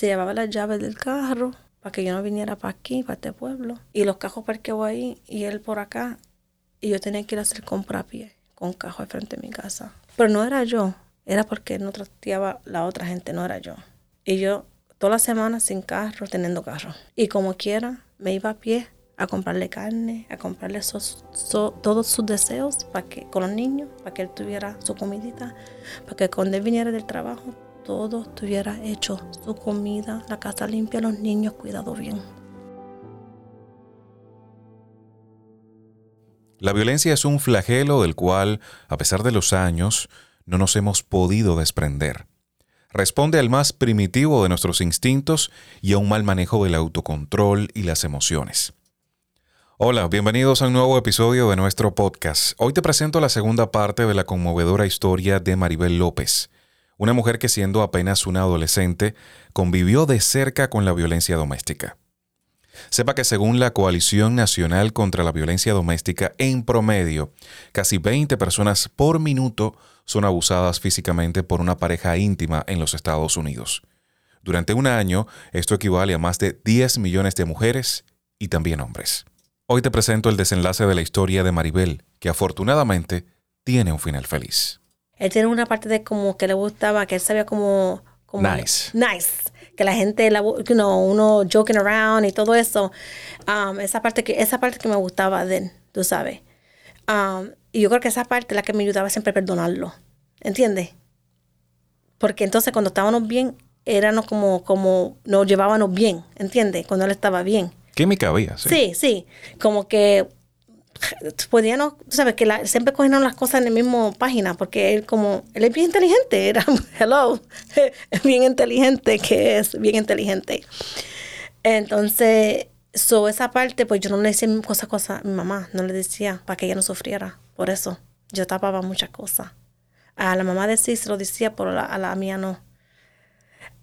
se llevaba las llaves del carro para que yo no viniera para aquí, para este pueblo. Y los cajos parqueados ahí y él por acá. Y yo tenía que ir a hacer compra a pie con cajo al frente de mi casa. Pero no era yo, era porque no trateaba la otra gente, no era yo. Y yo toda la semana sin carro, teniendo carro. Y como quiera, me iba a pie a comprarle carne, a comprarle todos sus deseos para que, con los niños, para que él tuviera su comidita, para que cuando él viniera del trabajo, todo estuviera hecho, su comida, la casa limpia, los niños cuidados bien. La violencia es un flagelo del cual, a pesar de los años, no nos hemos podido desprender. Responde al más primitivo de nuestros instintos y a un mal manejo del autocontrol y las emociones. Hola, bienvenidos a un nuevo episodio de nuestro podcast. Hoy te presento la segunda parte de la conmovedora historia de Maribel López, una mujer que siendo apenas una adolescente convivió de cerca con la violencia doméstica. Sepa que según la Coalición Nacional contra la Violencia Doméstica, en promedio, casi 20 personas por minuto son abusadas físicamente por una pareja íntima en los Estados Unidos. Durante un año, esto equivale a más de 10 millones de mujeres y también hombres. Hoy te presento el desenlace de la historia de Maribel, que afortunadamente tiene un final feliz. Él tiene una parte de como que le gustaba, que él sabía como... nice. Nice que la gente, la, you know, uno joking around y todo eso. Um, esa, parte que, esa parte que me gustaba de él, tú sabes. Um, y yo creo que esa parte es la que me ayudaba siempre a perdonarlo. ¿Entiendes? Porque entonces cuando estábamos bien, éramos como, como nos llevábamos bien, ¿entiendes? Cuando él estaba bien. Química había, sí. Sí, sí. Como que podían, sabes, que siempre cogían las cosas en la misma página, porque él como, él es bien inteligente, era, hello, bien inteligente, que es bien inteligente. Entonces, so, esa parte, pues yo no le decía cosas, cosas a mi mamá, no le decía para que ella no sufriera, por eso yo tapaba muchas cosas. A la mamá de sí se lo decía, pero a la, mía no.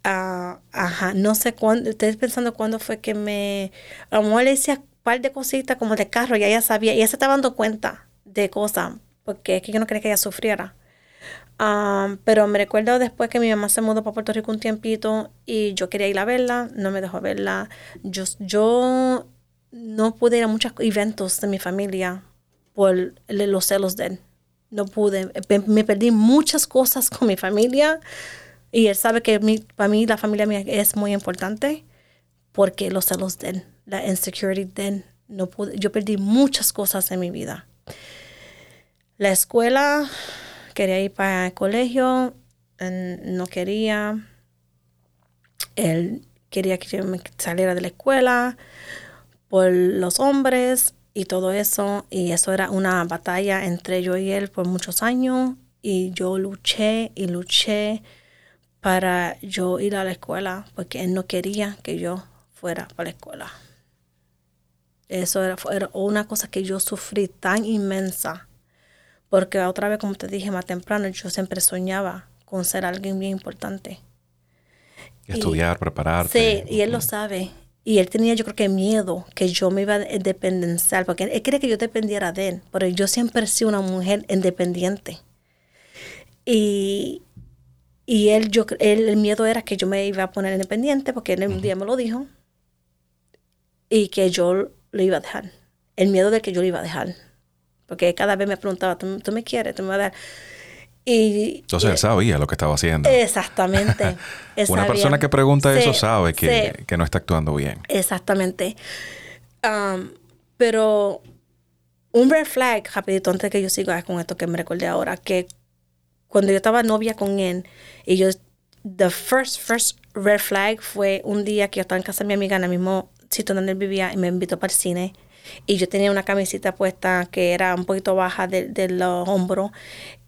Uh, ajá, no sé cuándo, estoy pensando cuándo fue que me, a lo le decía par de cositas como de carro y ella sabía, y ella se estaba dando cuenta de cosas, porque es que yo no quería que ella sufriera. Um, pero me recuerdo después que mi mamá se mudó para Puerto Rico un tiempito y yo quería ir a verla, no me dejó verla. Yo, yo no pude ir a muchos eventos de mi familia por los celos de él. No pude, me perdí muchas cosas con mi familia y él sabe que para mí la familia mía es muy importante porque los celos de él la insecurity then no pude, yo perdí muchas cosas en mi vida. La escuela, quería ir para el colegio, no quería. Él quería que yo me saliera de la escuela por los hombres y todo eso. Y eso era una batalla entre yo y él por muchos años. Y yo luché y luché para yo ir a la escuela porque él no quería que yo fuera para la escuela. Eso era, una cosa que yo sufrí tan inmensa. Porque otra vez, como te dije más temprano, yo siempre soñaba con ser alguien bien importante. Estudiar, prepararte. Sí, y él lo sabe. Y él tenía, yo creo que miedo que yo me iba a dependenciar, porque él quería que yo dependiera de él, pero yo siempre he sido una mujer independiente. Y, y él, yo, él, el miedo era que yo me iba a poner independiente, porque él un día me lo dijo, y que yo lo iba a dejar. El miedo de que yo lo iba a dejar. Porque cada vez me preguntaba, ¿tú, me quieres? ¿Tú me vas a dar? Y, Entonces él sabía lo que estaba haciendo. Exactamente. Una persona que pregunta eso sabe que, no está actuando bien. Exactamente. Um, pero un red flag, rapidito, antes que yo siga con esto que me recordé ahora, que cuando yo estaba novia con él, y yo, the first, first red flag fue un día que yo estaba en casa de mi amiga en el mismo sitio donde él vivía y me invitó para el cine. Y yo tenía una camisita puesta que era un poquito baja de, de los hombros.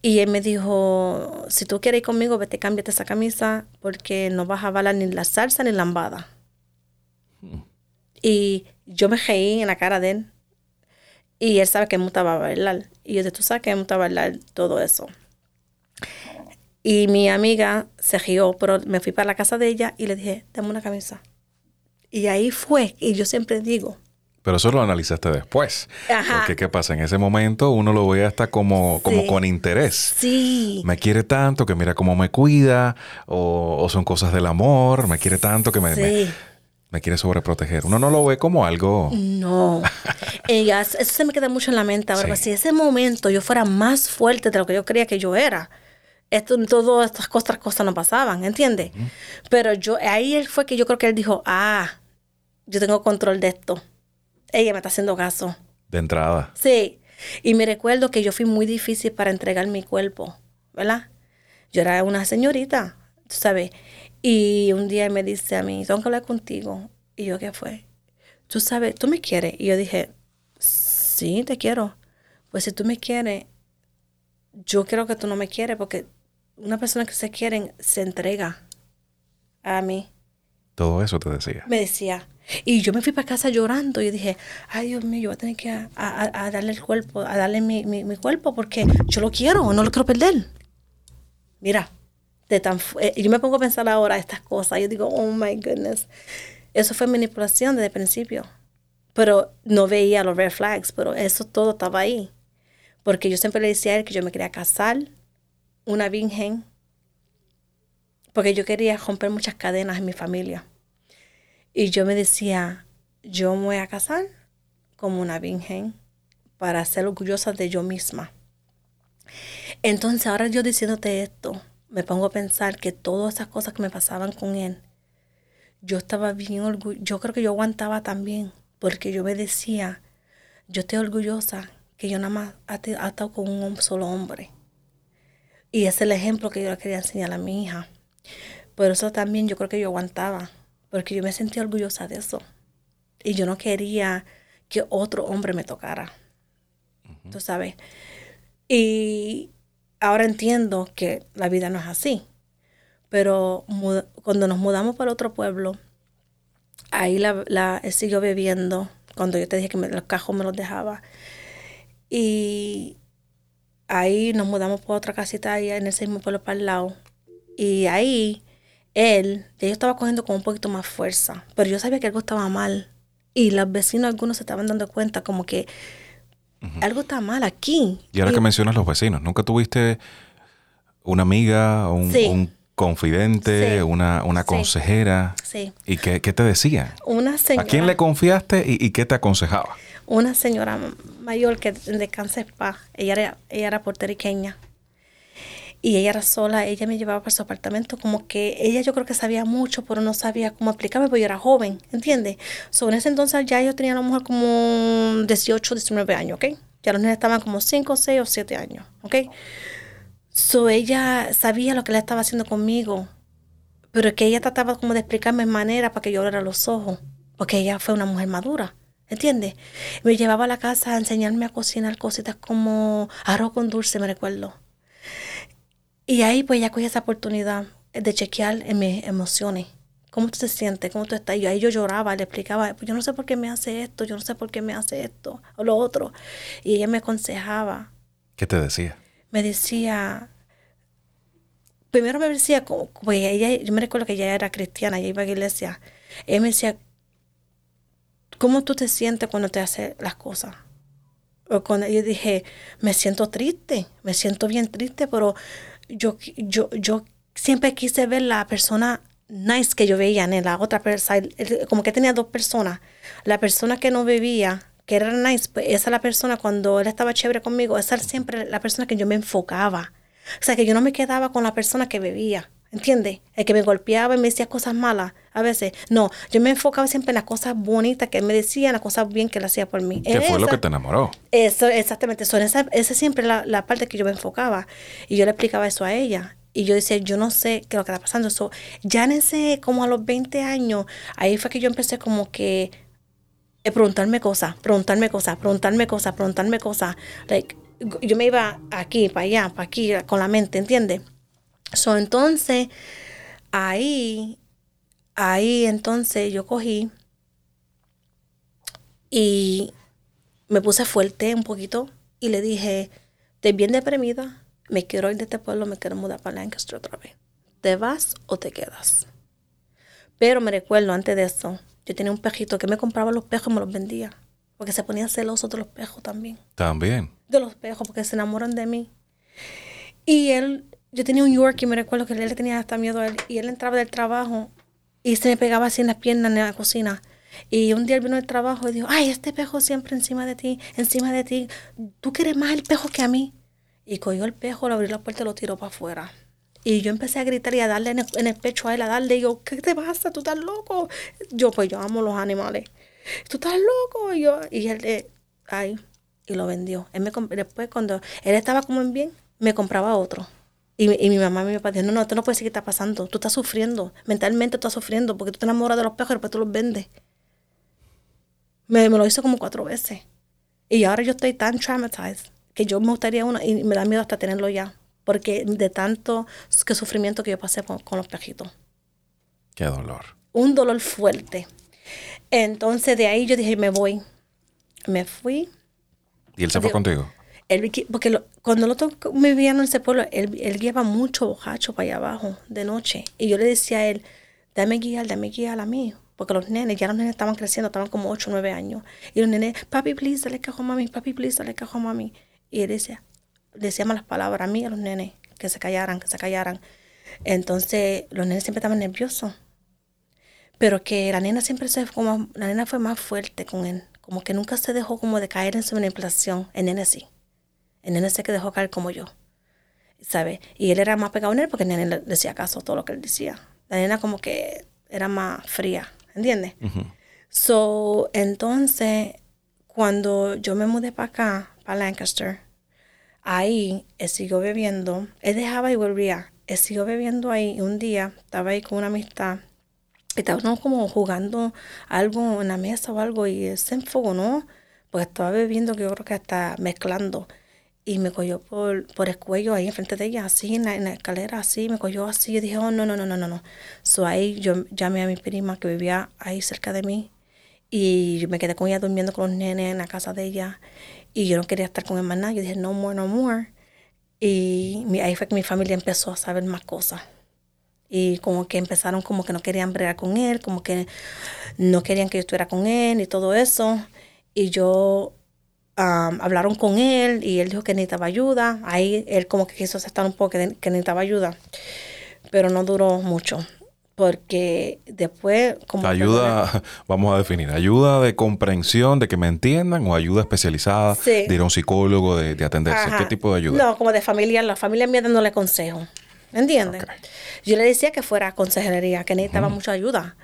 Y él me dijo, si tú quieres ir conmigo, vete, cámbiate esa camisa porque no vas a bailar ni la salsa ni la lambada. Y yo me reí en la cara de él. Y él sabe que me gustaba bailar. Y yo dije, tú sabes que me gustaba bailar todo eso. Y mi amiga se rió, pero me fui para la casa de ella y le dije, dame una camisa. Y ahí fue, y yo siempre digo. Pero eso lo analizaste después. Ajá. Porque ¿qué pasa? En ese momento uno lo ve hasta como, como con interés. Sí. Me quiere tanto que mira cómo me cuida, o, o son cosas del amor, me quiere tanto que me, Sí. me quiere sobreproteger. Uno no lo ve como algo... No. Ella, eso se me queda mucho en la mente ahora. Sí. Si ese momento yo fuera más fuerte de lo que yo creía que yo era, esto, todas estas cosas, cosas no pasaban, ¿entiendes? Pero yo, ahí él fue que yo creo que él dijo, ah, yo tengo control de esto. Ella me está haciendo caso. De entrada. Sí. Y me recuerdo que yo fui muy difícil para entregar mi cuerpo, ¿verdad? Yo era una señorita, tú sabes. Y un día él me dice a mí, tengo que hablar contigo. Y yo, ¿qué fue? Tú sabes, tú me quieres. Y yo dije, sí, te quiero. Pues si tú me quieres, yo creo que tú no me quieres porque una persona que se quiere se entrega a mí Todo eso te decía. me decía. Y yo me fui para casa llorando y dije, ay Dios mío, yo voy a tener que a, a- a darle el cuerpo, a darle mi, mi- mi cuerpo porque yo lo quiero, no lo quiero perder. Mira, de tan, eh, yo me pongo a pensar ahora estas cosas, yo digo, oh my goodness. Eso fue manipulación desde el principio. Pero no veía los red flags, pero eso todo estaba ahí. Porque yo siempre le decía a él que yo me quería casar, una virgen, porque yo quería romper muchas cadenas en mi familia. Y yo me decía, yo me voy a casar como una virgen para ser orgullosa de yo misma. Entonces ahora yo diciéndote esto, me pongo a pensar que todas esas cosas que me pasaban con él, yo estaba bien orgullosa, yo creo que yo aguantaba también, porque yo me decía, yo estoy orgullosa que yo nada más he estado con un solo hombre. Y ese es el ejemplo que yo le quería enseñar a mi hija. Pero eso también yo creo que yo aguantaba, porque yo me sentía orgullosa de eso. Y yo no quería que otro hombre me tocara. Tú sabes. Y ahora entiendo que la vida no es así. Pero cuando nos mudamos para otro pueblo, ahí la, la él siguió bebiendo. Cuando yo te dije que me- los cajos me los dejaba. Y ahí nos mudamos por otra casita allá en ese mismo pueblo para el lado. Y ahí él, ya yo estaba cogiendo con un poquito más fuerza, pero yo sabía que algo estaba mal. Y los vecinos algunos se estaban dando cuenta como que algo está mal aquí. Y ahora que mencionas los vecinos, ¿nunca tuviste una amiga, un, Sí. un confidente, Sí. una, una Sí. consejera? Sí, ¿Y qué, qué te decían? una señora, ¿A quién le confiaste y, y qué te aconsejaba? Una señora mayor que de cáncer pa, ella era, ella era puertorriqueña. Y ella era sola, ella me llevaba para su apartamento, como que ella yo creo que sabía mucho, pero no sabía cómo explicarme, porque yo era joven, ¿entiendes? So, en ese entonces ya yo tenía a lo mejor como 18, 19 años, ¿ok? Ya los niños estaban como 5, 6 o 7 años, ¿ok? So, ella sabía lo que le estaba haciendo conmigo, pero que ella trataba como de explicarme en manera para que yo abriera los ojos, porque ella fue una mujer madura, ¿entiendes? Me llevaba a la casa a enseñarme a cocinar cositas como arroz con dulce, me recuerdo. Y ahí pues ya cogí esa oportunidad de chequear en mis emociones. ¿Cómo tú te sientes? ¿Cómo tú estás? Y ahí yo lloraba, le explicaba, pues yo no sé por qué me hace esto, yo no sé por qué me hace esto o lo otro. Y ella me aconsejaba, ¿Qué te decía? me decía, primero me decía, como- pues ella, yo me recuerdo que ella era cristiana, ella iba a la iglesia. Ella me decía, ¿cómo tú te sientes cuando te hace las cosas? O cuando yo dije, me siento triste, me siento bien triste, pero yo, yo, yo siempre quise ver la persona nice que yo veía en la otra persona, como que tenía dos personas. La persona que no bebía, que era nice, pues esa es la persona cuando él estaba chévere conmigo, esa era siempre la persona que yo me enfocaba. O sea, que yo no me quedaba con la persona que bebía, ¿entiendes? El que me golpeaba y me decía cosas malas a veces. No, yo me enfocaba siempre en las cosas bonitas que él me decía, en las cosas bien que él hacía por mí. ¿Qué fue lo que te enamoró? eso, exactamente. Eso, esa, esa es siempre la, la parte que yo me enfocaba. Y yo le explicaba eso a ella. Y yo decía, yo no sé qué es lo que está pasando. Eso, ya en ese, como a los 20 años, ahí fue que yo empecé como que eh, preguntarme cosas, preguntarme cosas, preguntarme cosas, preguntarme cosas. Like, yo me iba aquí, para allá, para aquí, con la mente, ¿entiendes? So, entonces, ahí, ahí entonces yo cogí y me puse fuerte un poquito y le dije, estoy bien deprimida, me quiero ir de este pueblo, me quiero mudar para Lancaster otra vez. ¿Te vas o te quedas? Pero me recuerdo antes de eso, yo tenía un pejito que me compraba los pejos y me los vendía. porque se ponía celoso de los pejos también. También. De los pejos, porque se enamoran de mí. Y él, yo tenía un York y me recuerdo que él le tenía hasta miedo a él. Y él entraba del trabajo y se me pegaba así en las piernas en la cocina. Y un día él vino del trabajo y dijo, ay, este pejo siempre encima de ti, encima de ti. Tú quieres más el pejo que a mí. Y cogió el pejo, le abrió la puerta y lo tiró para afuera. Y yo empecé a gritar y a darle en el, pecho a él, a darle. Y yo, ¿qué te pasa? ¿Tú estás loco? Yo, pues yo amo los animales. ¿Tú estás loco? Y, yo, y él, eh, ay, y lo vendió. Él me, después, cuando él estaba como en bien, me compraba otro. Y, mi- y mi mamá y mi papá dijeron, no, no, esto no puede ser que está pasando. Tú estás sufriendo. Mentalmente estás sufriendo porque tú te enamoras de los pejos y después tú los vendes. Me, me lo hizo como cuatro veces. Y ahora yo estoy tan traumatized que yo me gustaría uno y me da miedo hasta tenerlo ya. Porque de tanto que sufrimiento que yo pasé con, con los pejitos. Qué dolor. Un dolor fuerte. Entonces de ahí yo dije, me voy. Me fui. ¿Y él se fue Digo- contigo? Porque lo- cuando nosotros vivíamos en ese pueblo, él, lleva mucho bojacho para allá abajo de noche. Y yo le decía a él, dame guiar, dame guiar a mí. Porque los nenes, ya los nenes estaban creciendo, estaban como 8 o 9 años. Y los nenes, papi, please, dale cajo a mami, papi, please, dale cajo a mami. Y él decía, decía malas palabras a mí a los nenes, que se callaran, que se callaran. Entonces, los nenes siempre estaban nerviosos. Pero que la nena siempre se como, la nena fue más fuerte con él. Como que nunca se dejó como de caer en su manipulación. El nene sí. El nene se que dejó caer como yo. ¿Sabes? Y él era más pegado en él porque el nene le decía caso a todo lo que él decía. La nena como que era más fría. ¿Entiendes? So, entonces, cuando yo me mudé para acá, para Lancaster, ahí él siguió bebiendo. Él dejaba y volvía. Él siguió bebiendo ahí. Y un día estaba ahí con una amistad. Y estábamos como jugando algo en la mesa o algo. Y él se enfogonó. Porque estaba bebiendo, que yo creo que hasta mezclando. Y me cogió por, por el cuello ahí enfrente de ella, así en la, escalera, así. Me cogió así. Y dije, oh, no, no, no, no, no, no. So ahí yo llamé a mi prima que vivía ahí cerca de mí. Y yo me quedé con ella durmiendo con los nenes en la casa de ella. Y yo no quería estar con nada. Yo dije, no more, no more. Y ahí fue que mi familia empezó a saber más cosas. Y como que empezaron como que no querían bregar con él, como que no querían que yo estuviera con él y todo eso. Y yo am, hablaron con él y él dijo que necesitaba ayuda. Ahí él como que quiso aceptar un poco que, que necesitaba ayuda. Pero no duró mucho. Porque después como... Ayuda, vamos a definir, ayuda de comprensión, de que me entiendan, o ayuda especializada, Sí. de ir a un psicólogo, de, de atenderse. Ajá. ¿Qué tipo de ayuda? No, como de familia, la familia mía dándole consejo. ¿Entiendes? Ok. Yo le decía que fuera consejería, que necesitaba mucha ayuda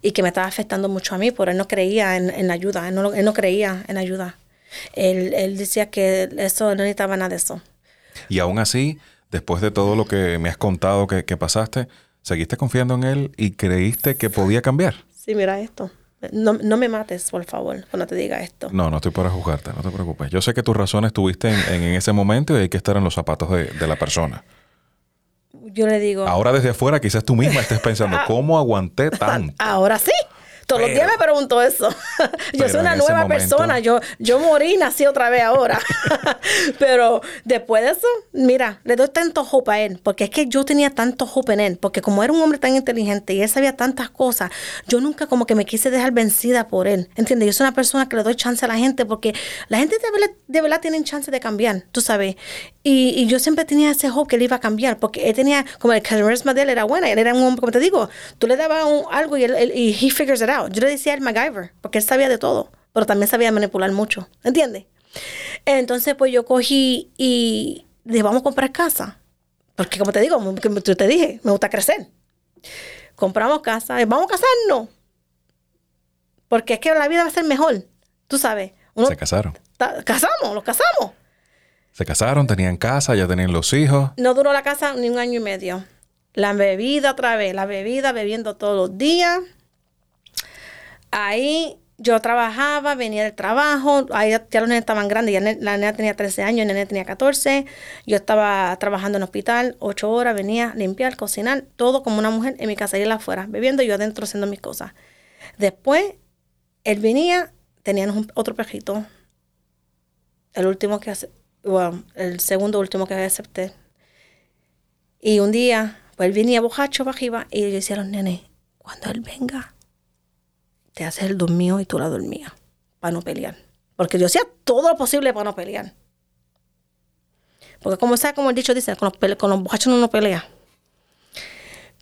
y que me estaba afectando mucho a mí, pero él no creía en, en ayuda, él no, él no creía en ayuda. Él, él decía que eso no necesitaba nada de eso. Y aún así, después de todo lo que me has contado que, que pasaste, ¿seguiste confiando en él y creíste que podía cambiar? Sí, mira esto. No, no me mates, por favor, cuando te diga esto. No, no estoy para juzgarte, no te preocupes. Yo sé que tus razones tuviste en, en- en ese momento y hay que estar en los zapatos de, de la persona. Yo le digo, Ahora desde afuera quizás tú misma estés pensando, ¿cómo aguanté tanto? ahora sí. Todos los días me pregunto eso. yo soy una nueva momento- persona. Yo, yo morí y nací otra vez ahora. pero después de eso, mira, le doy tanto hope a él. Porque es que yo tenía tanto hope en él. Porque como era un hombre tan inteligente y él sabía tantas cosas, yo nunca como que me quise dejar vencida por él. ¿Entiendes? Yo soy una persona que le doy chance a la gente porque la gente de verdad, de verdad tienen chance de cambiar, tú sabes. Y, y yo siempre tenía ese hope que él iba a cambiar. Porque él tenía, como el carisma de él era buena. Él era un hombre, como te digo, tú le dabas un- algo y él, él- y he figures it out. Yo le decía al MacGyver, porque él sabía de todo, pero también sabía manipular mucho, ¿entiendes? Entonces, pues yo cogí y dije, vamos a comprar casa. Porque como te digo, como yo te dije, me gusta crecer. Compramos casa, y vamos a casarnos. Porque es que la vida va a ser mejor, tú sabes. Uno Se casaron. casamos, los casamos. Se casaron, tenían casa, ya tenían los hijos. No duró la casa ni un año y medio. La bebida otra vez, la bebida, bebiendo todos los días. Ahí yo trabajaba, venía del trabajo, ahí ya, los nenes estaban grandes, ya la nena tenía 13 años, el nene tenía 14. Yo estaba trabajando en el hospital, 8 horas, venía a limpiar, cocinar, todo como una mujer en mi casa y él afuera, bebiendo y yo adentro haciendo mis cosas. Después, él venía, teníamos otro perrito, el último que bueno, el segundo último que acepté. Y un día, pues él venía bojacho para y yo decía a los nenes, cuando él venga, te haces el dormido y tú la dormías, para no pelear. Porque yo hacía todo lo posible para no pelear. Porque como sea, como el dicho dice, con los, con los borrachos no uno pelea.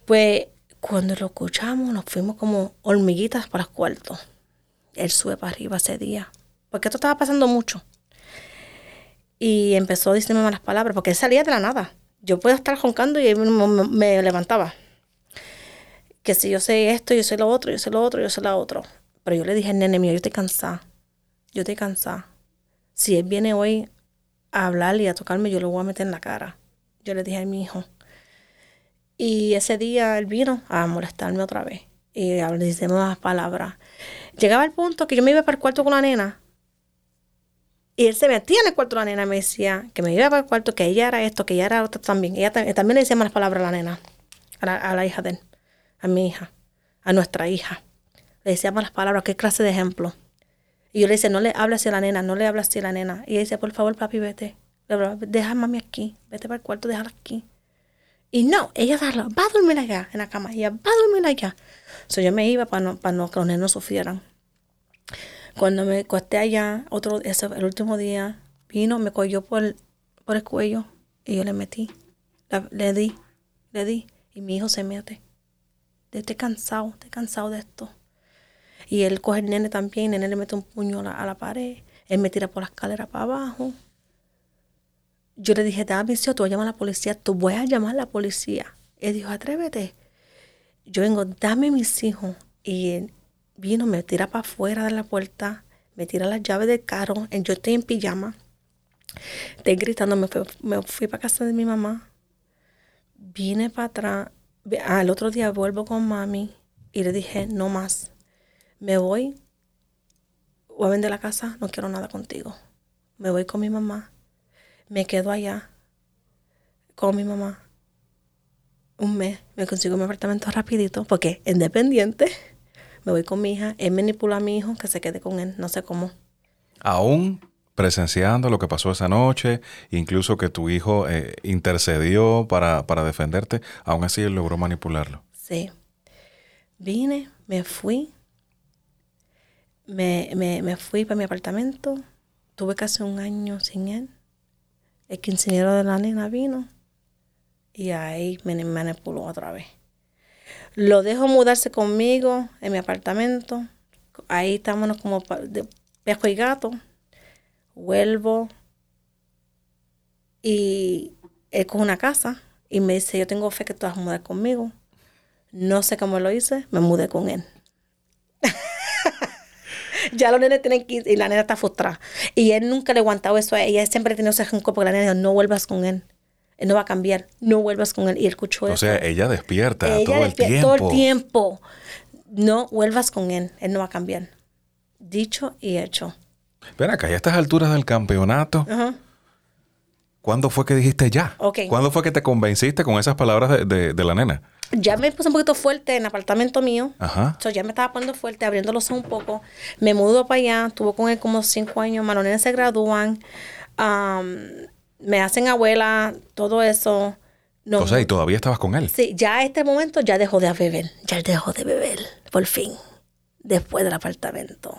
Pues cuando lo escuchamos, nos fuimos como hormiguitas para el cuarto. Él sube para arriba ese día. Porque esto estaba pasando mucho. Y empezó a decirme malas palabras, porque él salía de la nada. Yo podía estar roncando y él me levantaba. Que si yo sé esto, yo sé lo otro, yo sé lo otro, yo sé lo otro. Pero yo le dije, nene mío, yo estoy cansada. Yo estoy cansada. Si él viene hoy a hablar y a tocarme, yo lo voy a meter en la cara. Yo le dije a mi hijo. Y ese día él vino a molestarme otra vez. Y a- diciendo las palabras. Llegaba el punto que yo me iba para el cuarto con la nena. Y él se metía en el cuarto de la nena y me decía que me iba para el cuarto, que ella era esto, que ella era otra también. Ella tam- también le decía malas palabras a la nena, a la, a la hija de él, a mi hija, a nuestra hija. Le decía malas palabras, qué clase de ejemplo. Y yo le decía, no le hables a la nena, no le hables a la nena. Y ella decía, por favor, papi, vete. Deja a mami aquí, vete para el cuarto, déjala aquí. Y no, ella va a dormir allá en la cama, ella va a dormir allá. So yo me iba para no, no que los nenos sufrieran. Cuando me acosté allá, otro, ese, el último día, vino, me cogió por el, por el cuello y yo le metí. Le di, le di. Y mi hijo se mete. Estoy cansado, estoy cansado de esto. Y él coge el nene también, el nene le mete un puño a la, pared. Él me tira por la escalera para abajo. Yo le dije, dame tú vas a llamar a la policía, tú voy a llamar a la policía. Él dijo, atrévete. Yo vengo, dame mis hijos. Y él vino, me tira para afuera de la puerta, me tira las llaves del carro. Yo estoy en pijama. Estoy gritando, me fui, me fui para casa de mi mamá. Vine para atrás. Al otro día vuelvo con mami y le dije, no más. Me voy, voy a vender la casa, no quiero nada contigo. Me voy con mi mamá. Me quedo allá con mi mamá. Un mes, me consigo mi apartamento rapidito porque independiente. Me voy con mi hija. Él manipula a mi hijo que se quede con él, no sé cómo. Aún presenciando lo que pasó esa noche, incluso que tu hijo eh, intercedió para, para defenderte, aún así él logró manipularlo. Sí. Vine, me fui. Me, me, me fui para mi apartamento. Tuve casi un año sin él. El quinceañero de la nena vino. Y ahí me manipuló otra vez. Lo dejo mudarse conmigo en mi apartamento. Ahí estábamos como de y gato. Vuelvo. Y él coge una casa. Y me dice, yo tengo fe que tú vas a mudar conmigo. No sé cómo lo hice, me mudé con él. ya los nenes tienen que ir y la nena está frustrada. Y él nunca le ha aguantado eso a ella. Él siempre tenido ese rencor porque la nena dijo, no vuelvas con él. Él no va a cambiar. No vuelvas con él. Y él escuchó O eso. sea, ella despierta Ella todo el tiempo. Todo el tiempo. No vuelvas con él. Él no va a cambiar. Dicho y hecho. Ven acá, y a estas alturas del campeonato, Ajá. ¿cuándo fue que dijiste ya? ¿Cuándo fue que te convenciste con esas palabras de, de- de la nena? Ya me puse un poquito fuerte en el apartamento mío. Ajá. So, ya me estaba poniendo fuerte, abriendo los un poco. Me mudo para allá, tuve con él como cinco años. Nenes se gradúan, me hacen abuela, todo eso. No, O sea, y todavía estabas con él. sí, ya a este momento ya dejó de beber. Ya dejó de beber, por fin. Después del apartamento.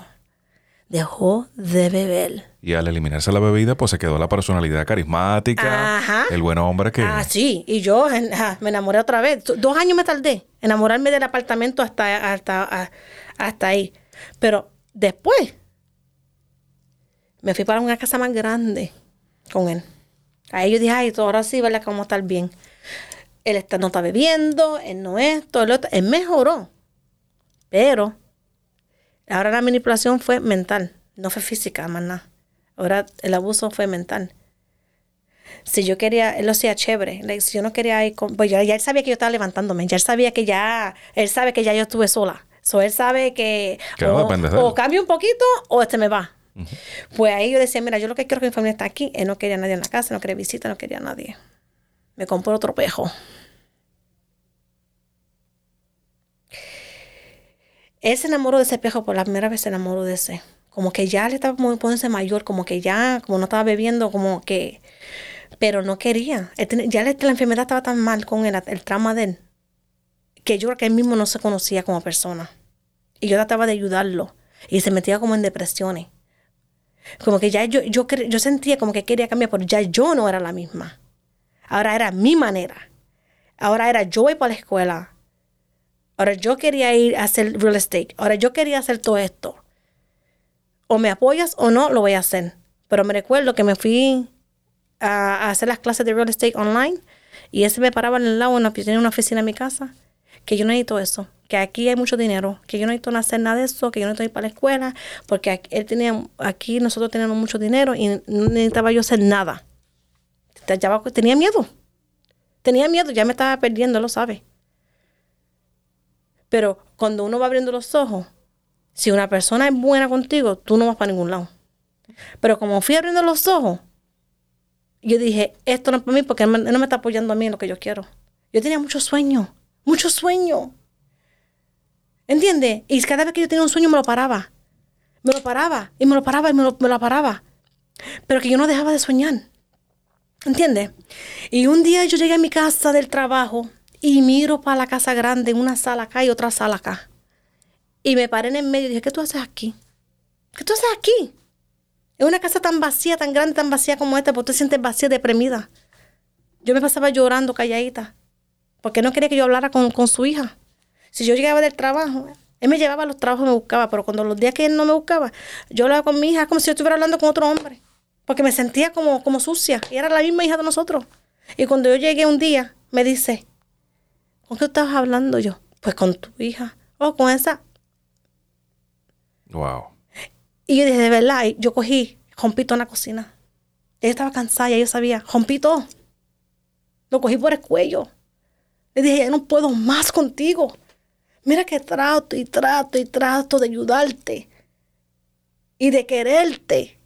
Dejó de beber. Y al eliminarse la bebida, pues se quedó la personalidad carismática, Ajá. el buen hombre que... Ah, sí. Y yo ah, me enamoré otra vez. Do- Dos años me tardé en enamorarme del apartamento hasta, hasta, a- hasta ahí. Pero después me fui para una casa más grande con él. Ahí yo dije, ay, todo ahora sí, ¿verdad? Cómo estar bien. Él está, no está bebiendo, él no esto, el otro. Él mejoró. Pero ahora la manipulación fue mental, no fue física, más nada. Ahora el abuso fue mental si yo quería, él lo hacía chévere. like, si yo no quería ir con, pues ya, ya él sabía que yo estaba levantándome, ya él sabía que ya, él sabe que ya yo estuve sola. So, él sabe que, o, o cambio un poquito o este me va. Pues ahí yo decía, mira, yo lo que quiero es que mi familia está aquí. Él no quería a nadie en la casa, no quería visita, no quería a nadie. Me compró otro pejo. Él se enamoró de ese pejo por la primera vez se enamoró de ese. Como que ya le estaba poniéndose mayor, como que ya, como no estaba bebiendo, como que... Pero no quería. Ya le- la enfermedad estaba tan mal con él, el trauma de él, que yo creo que él mismo no se conocía como persona. Y yo trataba de ayudarlo. Y se metía como en depresiones. Como que ya yo, yo, yo sentía como que quería cambiar, pero ya yo no era la misma. Ahora era mi manera. Ahora era yo voy para la escuela. Ahora yo quería ir a hacer real estate. Ahora yo quería hacer todo esto. O me apoyas o no, lo voy a hacer. Pero me recuerdo que me fui a, hacer las clases de real estate online y ese me paraba en el lado, en tenía una oficina en mi casa, que yo no necesito eso, que aquí hay mucho dinero, que yo no necesito hacer nada de eso, que yo no necesito ir para la escuela, porque aquí, él tenía, aquí nosotros teníamos mucho dinero y no necesitaba yo hacer nada. Tenía miedo. Tenía miedo, ya me estaba perdiendo, lo sabe. Pero cuando uno va abriendo los ojos, si una persona es buena contigo, tú no vas para ningún lado. Pero como fui abriendo los ojos, yo dije, esto no es para mí porque él no me está apoyando a mí en lo que yo quiero. Yo tenía mucho sueño, mucho sueño. ¿Entiendes? Y cada vez que yo tenía un sueño me lo paraba. Me lo paraba y me lo paraba y me lo, me lo paraba. Pero que yo no dejaba de soñar. ¿Entiendes? Y un día yo llegué a mi casa del trabajo y miro para la casa grande, una sala acá y otra sala acá. Y me paré en el medio y dije, ¿qué tú haces aquí? ¿Qué tú haces aquí? Es una casa tan vacía, tan grande, tan vacía como esta, porque tú te sientes vacía, deprimida. Yo me pasaba llorando calladita, porque no quería que yo hablara con, con su hija. Si yo llegaba del trabajo, él me llevaba a los trabajos me buscaba, pero cuando los días que él no me buscaba, yo hablaba con mi hija como si yo estuviera hablando con otro hombre, porque me sentía como, como sucia, y era la misma hija de nosotros. Y cuando yo llegué un día, me dice, ¿con qué estabas hablando yo? Pues con tu hija. O con esa. Wow. Y yo dije, de verdad, yo cogí, rompí todo en la cocina. Ella estaba cansada, ya yo sabía, rompí todo. Lo cogí por el cuello. Le dije, ya no puedo más contigo. Mira que trato y trato y trato de ayudarte. Y de quererte.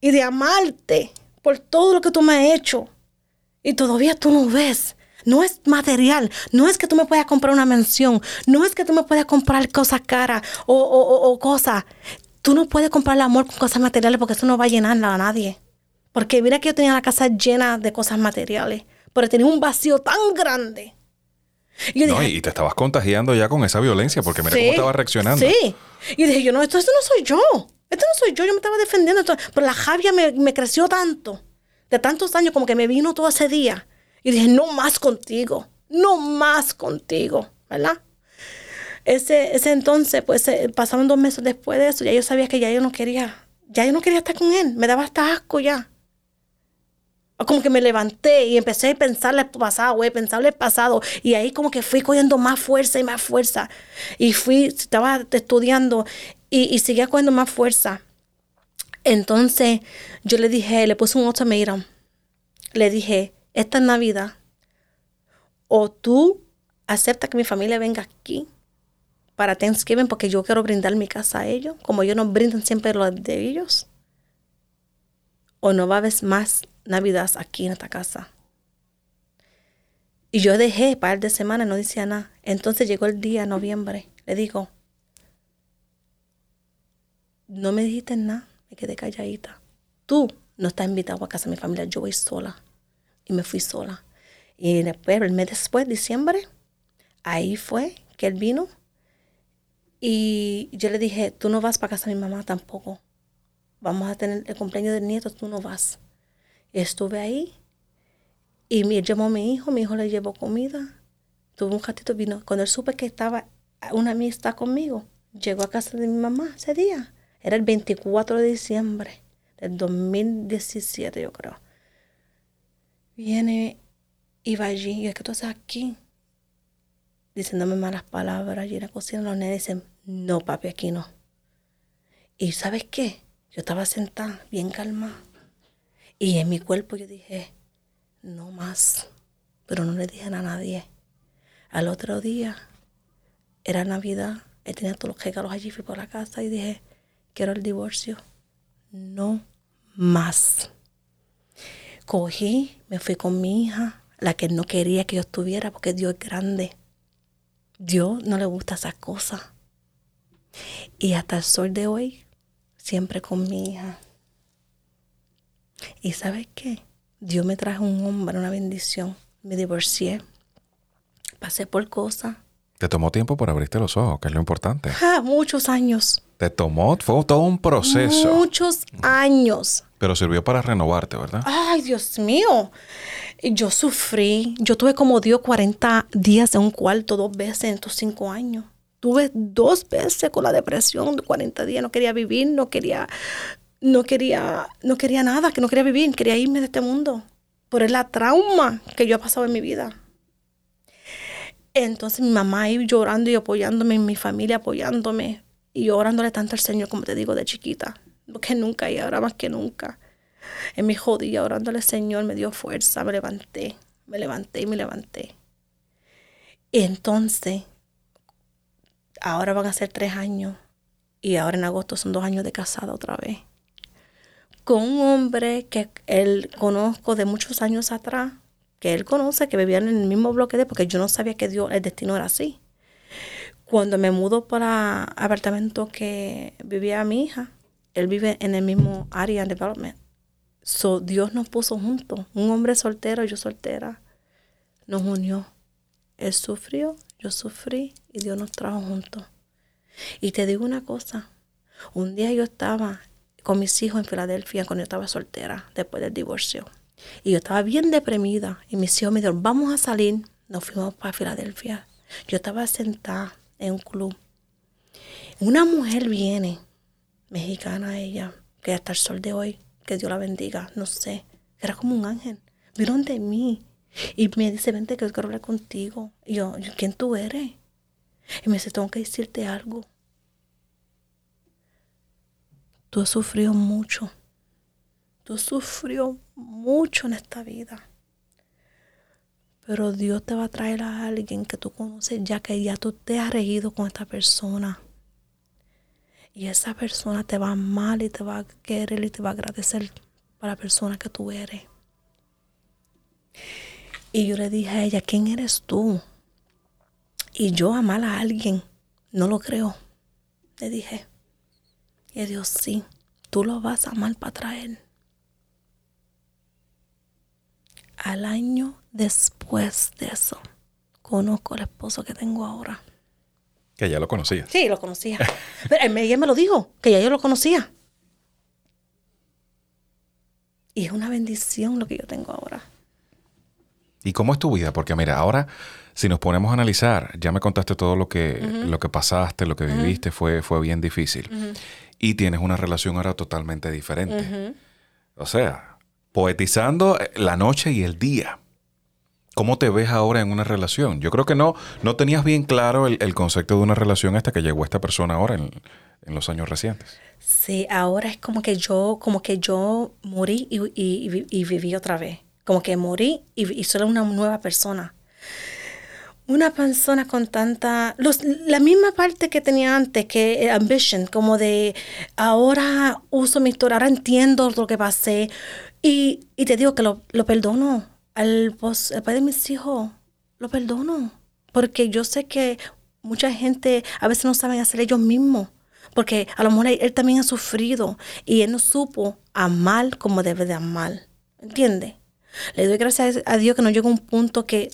Y de amarte por todo lo que tú me has hecho. Y todavía tú no ves. No es material. No es que tú me puedas comprar una mención. No es que tú me puedas comprar cosas caras o, o, o- cosas. Tú no puedes comprar el amor con cosas materiales porque eso no va a llenarla a nadie. Porque mira que yo tenía la casa llena de cosas materiales. Pero tenía un vacío tan grande. Y yo No, y te estabas contagiando ya con esa violencia, porque mira cómo estabas reaccionando. Sí. Y dije, yo no, esto, esto no soy yo. Esto no soy yo. Yo me estaba defendiendo. esto- pero la rabia me, me creció tanto. De tantos años, como que me vino todo ese día. Y dije, no más contigo. No más contigo. ¿Verdad? Ese, ese entonces, pues eh, pasaron dos meses después de eso. Ya yo sabía que ya yo no quería. Ya yo no quería estar con él. Me daba hasta asco ya. Como que me levanté y empecé a pensarle el pasado, güey, pensarle el pasado. Y ahí como que fui cogiendo más fuerza y más fuerza. Y fui, estaba estudiando y, y seguía cogiendo más fuerza. Entonces yo le dije, le puse un ultimatum. Le dije, esta Navidad, o tú aceptas que mi familia venga aquí para Thanksgiving porque yo quiero brindar mi casa a ellos, como ellos nos brindan siempre lo de ellos o no va a haber más Navidades aquí en esta casa. Y yo dejé par de semanas, no decía nada. Entonces llegó el día, noviembre. Le digo, no me dijiste nada, me quedé calladita. Tú no estás invitado a casa de mi familia, yo voy sola. Y me fui sola. Y después, el mes después, diciembre, ahí fue que él vino. Y yo le dije, tú no vas para casa de mi mamá tampoco vamos a tener el cumpleaños del nieto, tú no vas. Estuve ahí y me llamó a mi hijo, mi hijo le llevó comida. Tuve un ratito, vino. Cuando él supe que estaba una amistad conmigo, llegó a casa de mi mamá ese día. Era el 24 de diciembre del 2017, yo creo. Viene y va allí, y es que tú estás aquí, diciéndome malas palabras. Y en la cocina los nenes dicen, no, papi, aquí no. Y ¿sabes qué? Yo estaba sentada, bien calmada. Y en mi cuerpo yo dije, no más. Pero no le dije a nadie. Al otro día, era Navidad. Él tenía todos los regalos allí, fui por la casa y dije, quiero el divorcio. No más. Cogí, me fui con mi hija, la que no quería que yo estuviera porque Dios es grande. Dios no le gusta esas cosas. Y hasta el sol de hoy, siempre con mi hija. ¿Y sabes qué? Dios me trajo un hombre, una bendición. Me divorcié. Pasé por cosas. Te tomó tiempo por abrirte los ojos, que es lo importante. Ah, muchos años. Te tomó, fue todo un proceso. Muchos años. Pero sirvió para renovarte, ¿verdad? Ay, Dios mío. Yo sufrí. Yo tuve como Dios 40 días en un cuarto dos veces en estos cinco años. Tuve dos veces con la depresión de 40 días. No quería vivir, no quería, no quería, no quería nada, que no quería vivir, quería irme de este mundo. Por la trauma que yo he pasado en mi vida. Entonces mi mamá ahí llorando y apoyándome, mi familia apoyándome y orándole tanto al Señor, como te digo, de chiquita. Porque nunca y ahora más que nunca. En mi jodilla, orándole al Señor, me dio fuerza, me levanté, me levanté y me levanté. Y entonces, ahora van a ser tres años y ahora en agosto son dos años de casada otra vez. Con un hombre que él conozco de muchos años atrás, que él conoce, que vivía en el mismo bloque de, porque yo no sabía que Dios, el destino era así. Cuando me mudo para apartamento que vivía mi hija, él vive en el mismo área de development. So, Dios nos puso juntos, un hombre soltero, yo soltera, nos unió. Él sufrió, yo sufrí y Dios nos trajo juntos. Y te digo una cosa, un día yo estaba con mis hijos en Filadelfia cuando yo estaba soltera, después del divorcio. Y yo estaba bien deprimida. Y mis hijos me dijeron, vamos a salir. Nos fuimos para Filadelfia. Yo estaba sentada en un club. Una mujer viene, mexicana ella, que hasta el sol de hoy, que Dios la bendiga, no sé. Era como un ángel. Vieron de mí. Y me dice, vente que yo quiero hablar contigo. Y yo, ¿quién tú eres? Y me dice, tengo que decirte algo. Tú has sufrido mucho. Tú sufrió mucho en esta vida. Pero Dios te va a traer a alguien que tú conoces ya que ya tú te has reído con esta persona. Y esa persona te va a amar y te va a querer y te va a agradecer por la persona que tú eres. Y yo le dije a ella, ¿quién eres tú? Y yo amar a alguien, no lo creo. Le dije. Y Dios, sí, tú lo vas a amar para traer. al año después de eso, conozco al esposo que tengo ahora. Que ya lo conocía. Sí, lo conocía. Pero ella me lo dijo, que ya yo lo conocía. Y es una bendición lo que yo tengo ahora. ¿Y cómo es tu vida? Porque mira, ahora si nos ponemos a analizar, ya me contaste todo lo que, lo que pasaste, lo que viviste, fue, fue bien difícil. Y tienes una relación ahora totalmente diferente. O sea, poetizando eh, la noche y el día. ¿Cómo te ves ahora en una relación? Yo creo que no, no tenías bien claro el, concepto de una relación hasta que llegó esta persona ahora en, los años recientes. Sí, ahora es como que yo, como que yo morí y, viví otra vez. Como que morí y, soy una nueva persona. Una persona con tanta... la misma parte que tenía antes, que ambition, como de ahora uso mi historia, ahora entiendo lo que pasé, y, y te digo que lo perdono. Al, padre de mis hijos, lo perdono. Porque yo sé que mucha gente a veces no saben hacer ellos mismos. Porque a lo mejor él, también ha sufrido y él no supo amar como debe de amar. ¿Entiendes? Le doy gracias a Dios que no llegó a un punto que,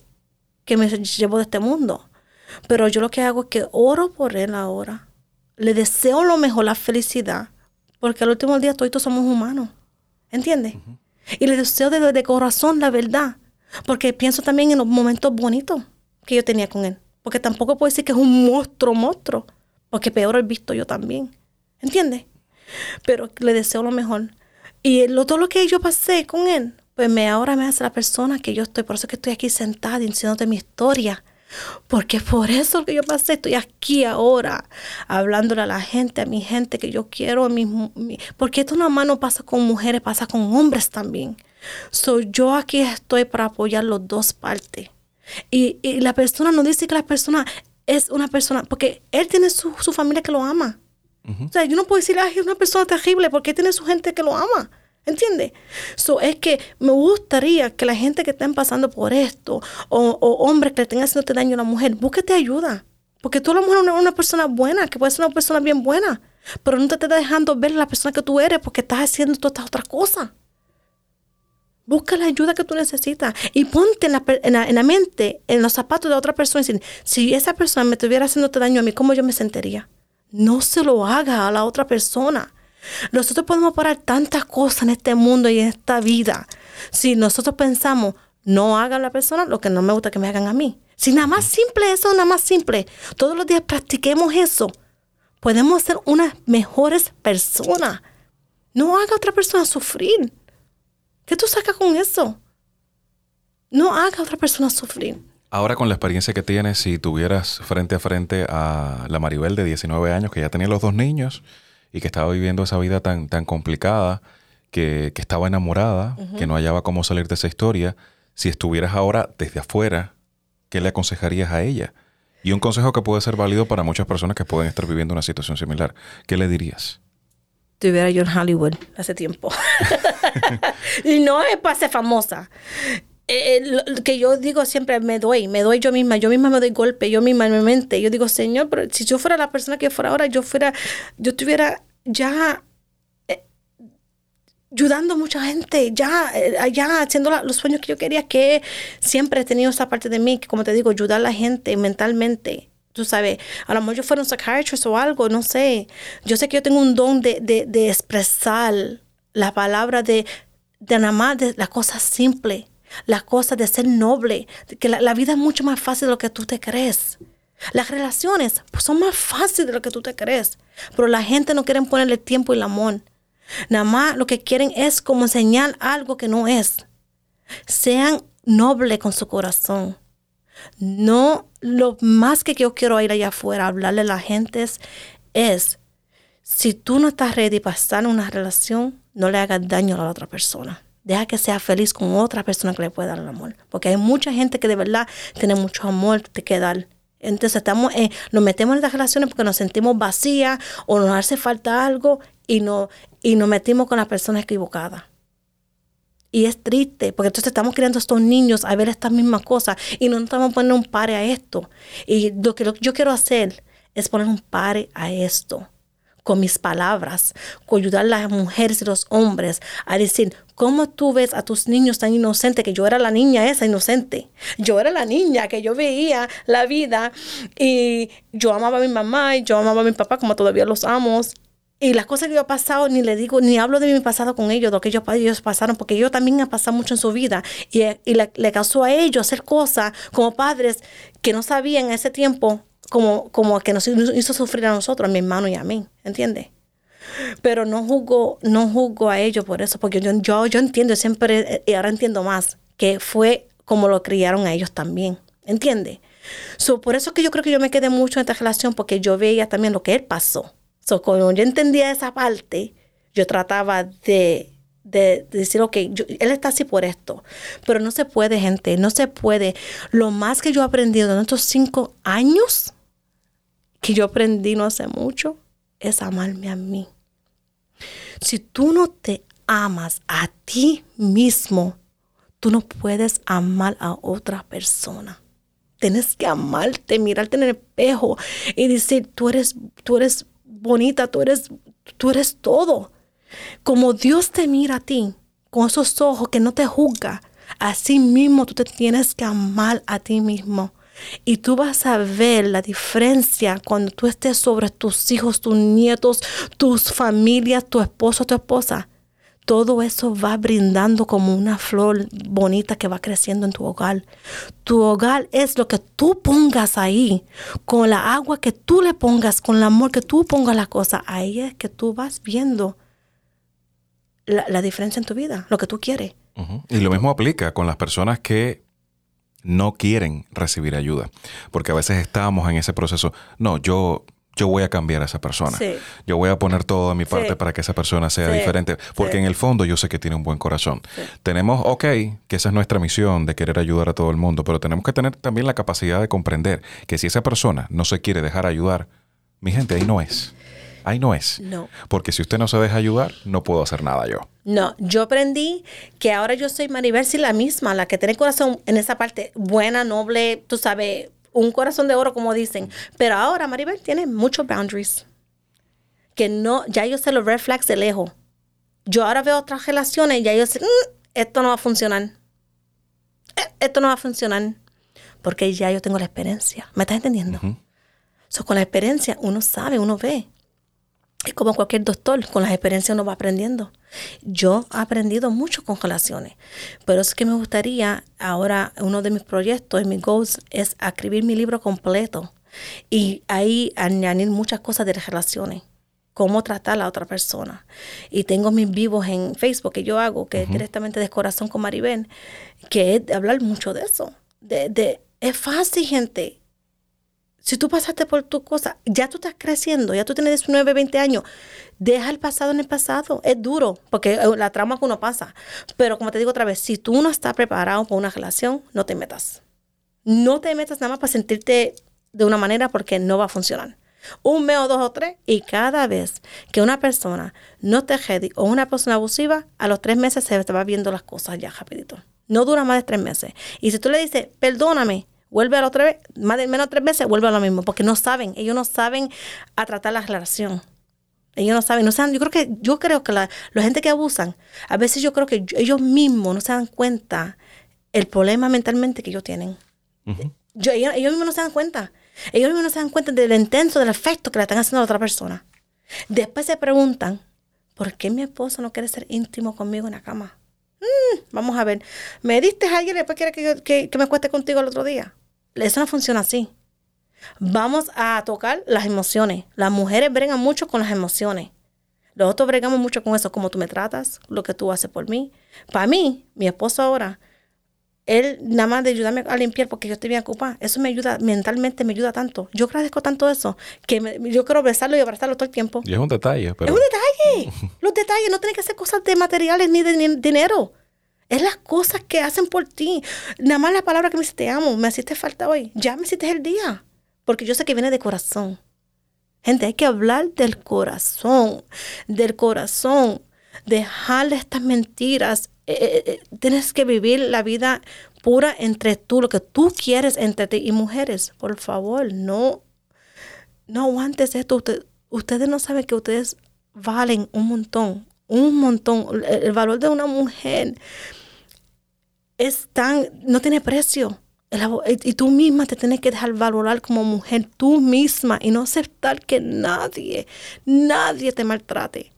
que me llevó de este mundo. Pero yo lo que hago es que oro por él ahora. Le deseo lo mejor, la felicidad. Porque al último día todos somos humanos. ¿Entiendes? Y le deseo de, corazón la verdad. Porque pienso también en los momentos bonitos que yo tenía con él. Porque tampoco puedo decir que es un monstruo, monstruo. Porque peor he visto yo también. ¿Entiendes? Pero le deseo lo mejor. Y lo, todo lo que yo pasé con él, pues me ahora me hace la persona que yo estoy. Por eso que estoy aquí sentada diciéndote mi historia. Porque por eso que yo pasé, estoy aquí ahora, hablándole a la gente, a mi gente que yo quiero, a porque esto nada más no pasa con mujeres, pasa con hombres también. Soy yo aquí estoy para apoyar las dos partes. Y, la persona no dice que la persona es una persona, porque él tiene su, familia que lo ama. O sea, yo no puedo decir, ay, es una persona terrible, porque él tiene su gente que lo ama. ¿Entiendes? So, es que me gustaría que la gente que estén pasando por esto, o, hombres que le estén haciendo daño a la mujer, búsquete ayuda. Porque tú a lo mejor eres una, persona buena, que puede ser una persona bien buena, pero no te estás dejando ver la persona que tú eres porque estás haciendo todas estas otras cosas. Busca la ayuda que tú necesitas y ponte en la, en la, mente, en los zapatos de otra persona y decir, si esa persona me estuviera haciéndote daño a mí, ¿cómo yo me sentiría? no se lo haga a la otra persona. Nosotros podemos parar tantas cosas en este mundo y en esta vida. Si nosotros pensamos, no haga a la persona lo que no me gusta que me hagan a mí. Si nada más simple eso, nada más simple, todos los días practiquemos eso, podemos ser unas mejores personas. No haga a otra persona sufrir. ¿Qué tú sacas con eso? No haga a otra persona sufrir. Ahora con la experiencia que tienes, si tuvieras frente a frente a la Maribel de 19 años, que ya tenía los dos niños y que estaba viviendo esa vida tan, tan complicada, que, estaba enamorada, que no hallaba cómo salir de esa historia, si estuvieras ahora desde afuera, ¿qué le aconsejarías a ella? Y un consejo que puede ser válido para muchas personas que pueden estar viviendo una situación similar. ¿Qué le dirías? Tuviera yo en Hollywood hace tiempo. y no es para ser famosa. Eh, que yo digo siempre, me doy, me doy yo misma, yo misma me doy golpe, yo misma en mi mente. Yo digo, Señor, pero si yo fuera la persona que fuera ahora, yo fuera, yo estuviera ya eh, ayudando a mucha gente, ya, eh, ya haciendo los sueños que yo quería, que siempre he tenido esa parte de mí, que como te digo, ayudar a la gente mentalmente. Tú sabes, a lo mejor yo fuera un psychiatrist o algo, no sé. Yo sé que yo tengo un don de, de, de expresar la palabra de, de nada más de las cosas simples las cosas de ser noble, que la, vida es mucho más fácil de lo que tú te crees. Las relaciones pues, son más fáciles de lo que tú te crees, pero la gente no quiere ponerle tiempo y el amor. Nada más lo que quieren es como enseñar algo que no es. Sean nobles con su corazón. No, lo más que yo quiero ir allá afuera, hablarle a la gente es, es, si tú no estás ready para estar en una relación, no le hagas daño a la otra persona. Deja que sea feliz con otra persona que le pueda dar el amor. Porque hay mucha gente que de verdad tiene mucho amor que dar. Entonces estamos, nos metemos en estas relaciones porque nos sentimos vacías o nos hace falta algo y, no, y nos metimos con las personas equivocadas. Y es triste, porque entonces estamos criando a estos niños a ver estas mismas cosas y no estamos poniendo un pare a esto. Y lo que yo quiero hacer es poner un pare a esto con mis palabras, con ayudar a las mujeres y los hombres a decir, ¿cómo tú ves a tus niños tan inocentes? Que yo era la niña esa inocente. Yo era la niña que yo veía la vida y yo amaba a mi mamá y yo amaba a mi papá como todavía los amo. Y las cosas que yo he pasado, ni le digo, ni hablo de mi pasado con ellos, lo que ellos, pasaron, porque ellos también han pasado mucho en su vida. Y, le, causó a ellos hacer cosas como padres que no sabían en ese tiempo como, como que nos hizo sufrir a nosotros, a mi hermano y a mí, ¿entiendes? Pero no juzgo, no juzgo a ellos por eso, porque yo, yo, yo entiendo siempre, y ahora entiendo más, que fue como lo criaron a ellos también, ¿entiendes? So, por eso es que yo creo que yo me quedé mucho en esta relación, porque yo veía también lo que él pasó. So, yo entendía esa parte, yo trataba de, de, decir, ok, él está así por esto. Pero no se puede, gente, no se puede. Lo más que yo he aprendido en estos cinco años que yo aprendí no hace mucho es amarme a mí. Si tú no te amas a ti mismo, tú no puedes amar a otra persona. Tienes que amarte, mirarte en el espejo y decir, tú eres, tú eres bonita, tú eres, tú eres todo. Como Dios te mira a ti, con esos ojos que no te juzga, así mismo tú te tienes que amar a ti mismo. Y tú vas a ver la diferencia cuando tú estés sobre tus hijos, tus nietos, tus familias, tu esposo, tu esposa. Todo eso va brindando como una flor bonita que va creciendo en tu hogar. Tu hogar es lo que tú pongas ahí, con la agua que tú le pongas, con el amor que tú pongas la cosa. Ahí es que tú vas viendo la, diferencia en tu vida, lo que tú quieres. Y lo mismo aplica con las personas que no quieren recibir ayuda, porque a veces estamos en ese proceso, no, yo yo voy a cambiar a esa persona. Yo voy a poner todo de mi parte para que esa persona sea diferente, porque en el fondo yo sé que tiene un buen corazón. Tenemos, ok, que esa es nuestra misión de querer ayudar a todo el mundo, pero tenemos que tener también la capacidad de comprender que si esa persona no se quiere dejar ayudar, mi gente, ahí no es ahí no es. No. Porque si usted no se deja ayudar, no puedo hacer nada yo. No, yo aprendí que ahora yo soy Maribel sí la misma, la que tiene corazón en esa parte buena, noble, tú sabes, un corazón de oro, como dicen. Pero ahora Maribel tiene muchos boundaries. Que no, ya yo sé los red flags de lejos. Yo ahora veo otras relaciones y ya yo sé, mm, esto no va a funcionar. E, esto no va a funcionar. Porque ya yo tengo la experiencia. ¿Me estás entendiendo? So, con la experiencia uno sabe, uno ve. Es como cualquier doctor, con la experiencia uno va aprendiendo. Yo he aprendido mucho con relaciones, pero es que me gustaría, ahora uno de mis proyectos, mis goals, es escribir mi libro completo y ahí añadir muchas cosas de las relaciones cómo tratar a la otra persona. Y tengo mis vivos en Facebook que yo hago, que es directamente de corazón con Maribel, que es de hablar mucho de eso. De, de, es fácil, gente. Si tú pasaste por tu cosa, ya tú estás creciendo, ya tú tienes 19, 20 años, deja el pasado en el pasado. Es duro, porque eh, la trama que uno pasa. Pero como te digo otra vez, si tú no estás preparado para una relación, no te metas. No te metas nada más para sentirte de una manera porque no va a funcionar un mes o dos o tres, y cada vez que una persona no te ready o una persona abusiva, a los tres meses se te va viendo las cosas ya rapidito. No dura más de tres meses. Y si tú le dices, perdóname, vuelve a la otra vez, más de menos de tres meses, vuelve a lo mismo, porque no saben, ellos no saben a tratar la relación. Ellos no saben, no saben, yo creo que, yo creo que la, gente que abusan, a veces yo creo que ellos mismos no se dan cuenta el problema mentalmente que ellos tienen. yo, ellos, ellos mismos no se dan cuenta. Ellos mismos no se dan cuenta del intenso, del efecto que le están haciendo a la otra persona. Después se preguntan, ¿por qué mi esposo no quiere ser íntimo conmigo en la cama? Mm, vamos a ver, ¿me diste a alguien y después quiere que, que, me cueste contigo el otro día? Eso no funciona así. Vamos a tocar las emociones. Las mujeres bregan mucho con las emociones. Nosotros bregamos mucho con eso, cómo tú me tratas, lo que tú haces por mí. Para mí, mi esposo ahora él nada más de ayudarme a limpiar porque yo estoy bien ocupada. Eso me ayuda, mentalmente me ayuda tanto. Yo agradezco tanto eso, que yo quiero besarlo y abrazarlo todo el tiempo. Y es un detalle. Pero... Es un detalle. Los detalles, no tienen que ser cosas de materiales ni de dinero. Es las cosas que hacen por ti. Nada más la palabra que me dice te amo, me hiciste falta hoy. Ya me hiciste el día. Porque yo sé que viene de corazón. Gente, hay que hablar del corazón. Del corazón. Dejarle estas mentiras eh, eh, eh, tienes que vivir la vida pura entre tú, lo que tú quieres entre ti y mujeres. Por favor, no, no aguantes esto. ustedes no saben que ustedes valen un montón, un montón. El, valor de una mujer es tan, no tiene precio. y tú misma te tienes que dejar valorar como mujer, tú misma, y no aceptar que nadie, nadie te maltrate.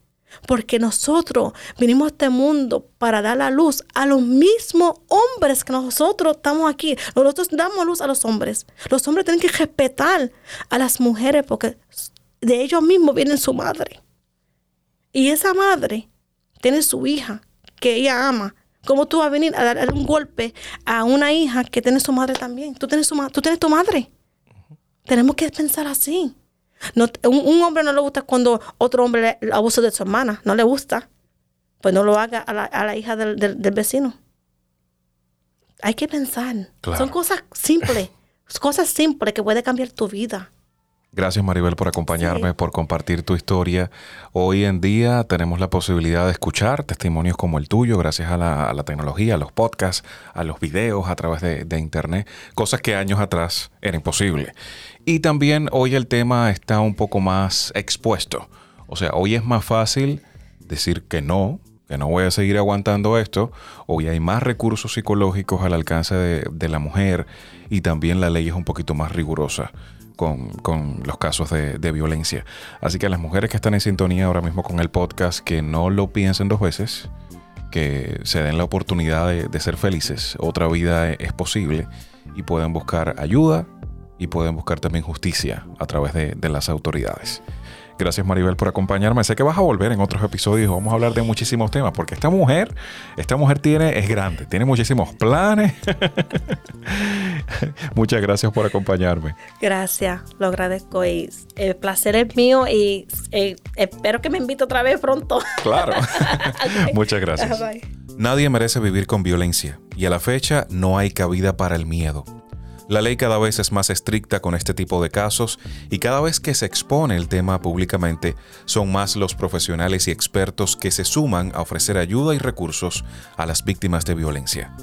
Porque nosotros vinimos a este mundo para dar la luz a los mismos hombres que nosotros estamos aquí. Nosotros damos luz a los hombres. Los hombres tienen que respetar a las mujeres porque de ellos mismos viene su madre. Y esa madre tiene su hija que ella ama. ¿Cómo tú vas a venir a dar un golpe a una hija que tiene su madre también? Tú tienes, su, tú tienes tu madre. Tenemos que pensar así. No, un, hombre no le gusta cuando otro hombre le abusa de su hermana, no le gusta. Pues no lo haga a la, hija del, vecino. Hay que pensar. Son cosas simples, cosas simples que pueden cambiar tu vida. Gracias Maribel por acompañarme, por compartir tu historia. Hoy en día tenemos la posibilidad de escuchar testimonios como el tuyo gracias a la, tecnología, a los podcasts, a los videos a través de, de, Internet, cosas que años atrás era imposible. Y también hoy el tema está un poco más expuesto. O sea, hoy es más fácil decir que no, que no voy a seguir aguantando esto. Hoy hay más recursos psicológicos al alcance de, de la mujer y también la ley es un poquito más rigurosa con, los casos de, violencia. Así que a las mujeres que están en sintonía ahora mismo con el podcast, que no lo piensen dos veces, que se den la oportunidad de, ser felices. Otra vida es posible y pueden buscar ayuda y pueden buscar también justicia a través de, de las autoridades. Gracias Maribel por acompañarme. Sé que vas a volver en otros episodios. Vamos a hablar de muchísimos temas porque esta mujer, esta mujer tiene, es grande, tiene muchísimos planes. Muchas gracias por acompañarme. Gracias, lo agradezco y el placer es mío y eh, espero que me invite otra vez pronto. Claro. Muchas gracias. Nadie merece vivir con violencia y a la fecha no hay cabida para el miedo. La ley cada vez es más estricta con este tipo de casos y cada vez que se expone el tema públicamente son más los profesionales y expertos que se suman a ofrecer ayuda y recursos a las víctimas de violencia.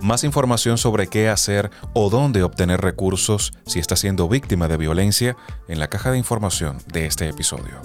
Más información sobre qué hacer o dónde obtener recursos si está siendo víctima de violencia en la caja de información de este episodio.